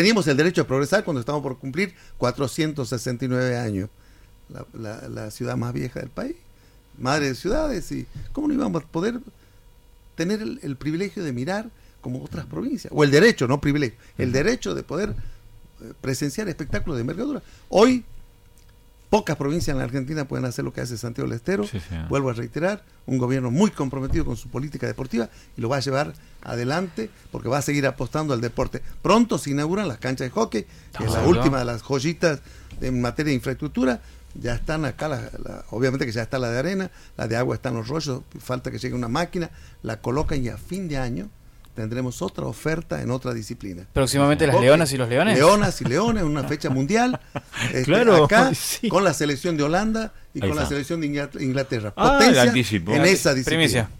teníamos el derecho a progresar cuando estamos por cumplir 469 años. La, ciudad más vieja del país, madre de ciudades, y ¿cómo no íbamos a poder tener el, privilegio de mirar como otras provincias? O el derecho, no privilegio, el derecho de poder eh, presenciar espectáculos de envergadura. Hoy Pocas provincias en la Argentina pueden hacer lo que hace Santiago del Estero. Vuelvo a reiterar, un gobierno muy comprometido con su política deportiva y lo va a llevar adelante porque va a seguir apostando al deporte. Pronto se inauguran las canchas de hockey, que es la última de las joyitas en materia de infraestructura. Ya están acá, obviamente que ya está la de arena, la de agua está en los rollos, falta que llegue una máquina, la colocan y a fin de año tendremos otra oferta en otra disciplina. Próximamente las Leonas y los Leones. Leonas y Leones, una fecha mundial. Este, claro, acá, con la selección de Holanda y con la selección de Inglaterra. Ah, Potencia en esa disciplina.